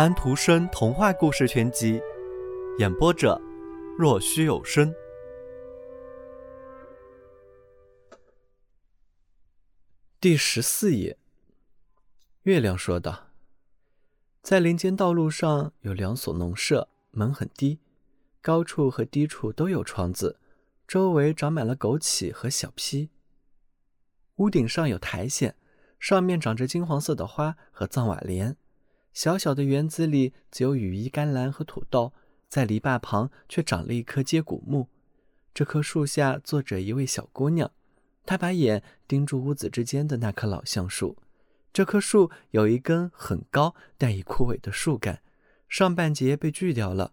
安徒生童话故事全集，演播者：若虚有声。第十四页。月亮说道：“在林间道路上有两所农舍，门很低，高处和低处都有窗子，周围长满了枸杞和小披。屋顶上有苔藓。”上面长着金黄色的花和藏瓦莲，小小的园子里只有羽衣甘蓝和土豆，在篱笆旁却长了一棵接骨木。这棵树下坐着一位小姑娘，她把眼盯住屋子之间的那棵老橡树。这棵树有一根很高但已枯萎的树干，上半截被锯掉了。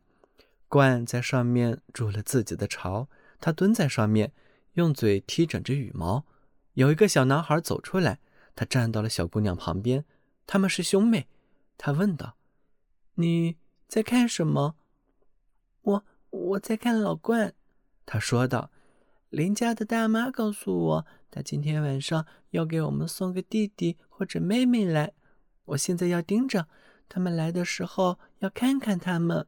鹳在上面筑了自己的巢，它蹲在上面，用嘴踢整着羽毛。有一个小男孩走出来。他站到了小姑娘旁边，他们是兄妹。他问道：“你在看什么？”“我我在看老冠。”他说道。“邻家的大妈告诉我，她今天晚上要给我们送个弟弟或者妹妹来。我现在要盯着他们来的时候，要看看他们。”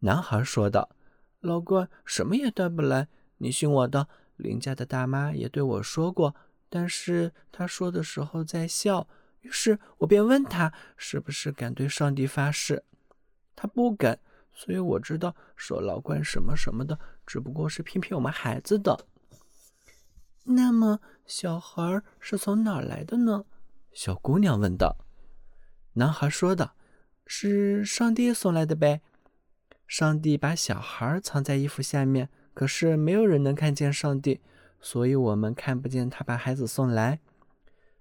男孩说道。“老冠什么也带不来，你信我的。邻家的大妈也对我说过。”但是她说的时候在笑，于是我便问他是不是敢对上帝发誓。他不敢，所以我知道说老关什么什么的，只不过是骗骗我们孩子的。那么小孩是从哪儿来的呢？小姑娘问道。男孩说道：“是上帝送来的呗。上帝把小孩藏在衣服下面，可是没有人能看见上帝。”所以我们看不见他把孩子送来。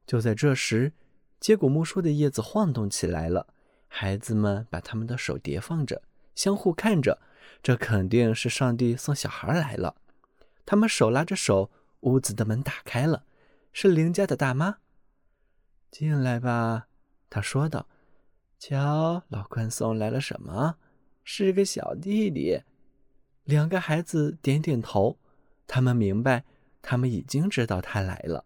就在这时，结果木树的叶子晃动起来了。孩子们把他们的手叠放着，相互看着。这肯定是上帝送小孩来了。他们手拉着手，屋子的门打开了，是邻家的大妈。进来吧，他说道。瞧，老关送来了什么？是个小弟弟。两个孩子点点头，他们明白。他们已经知道他来了。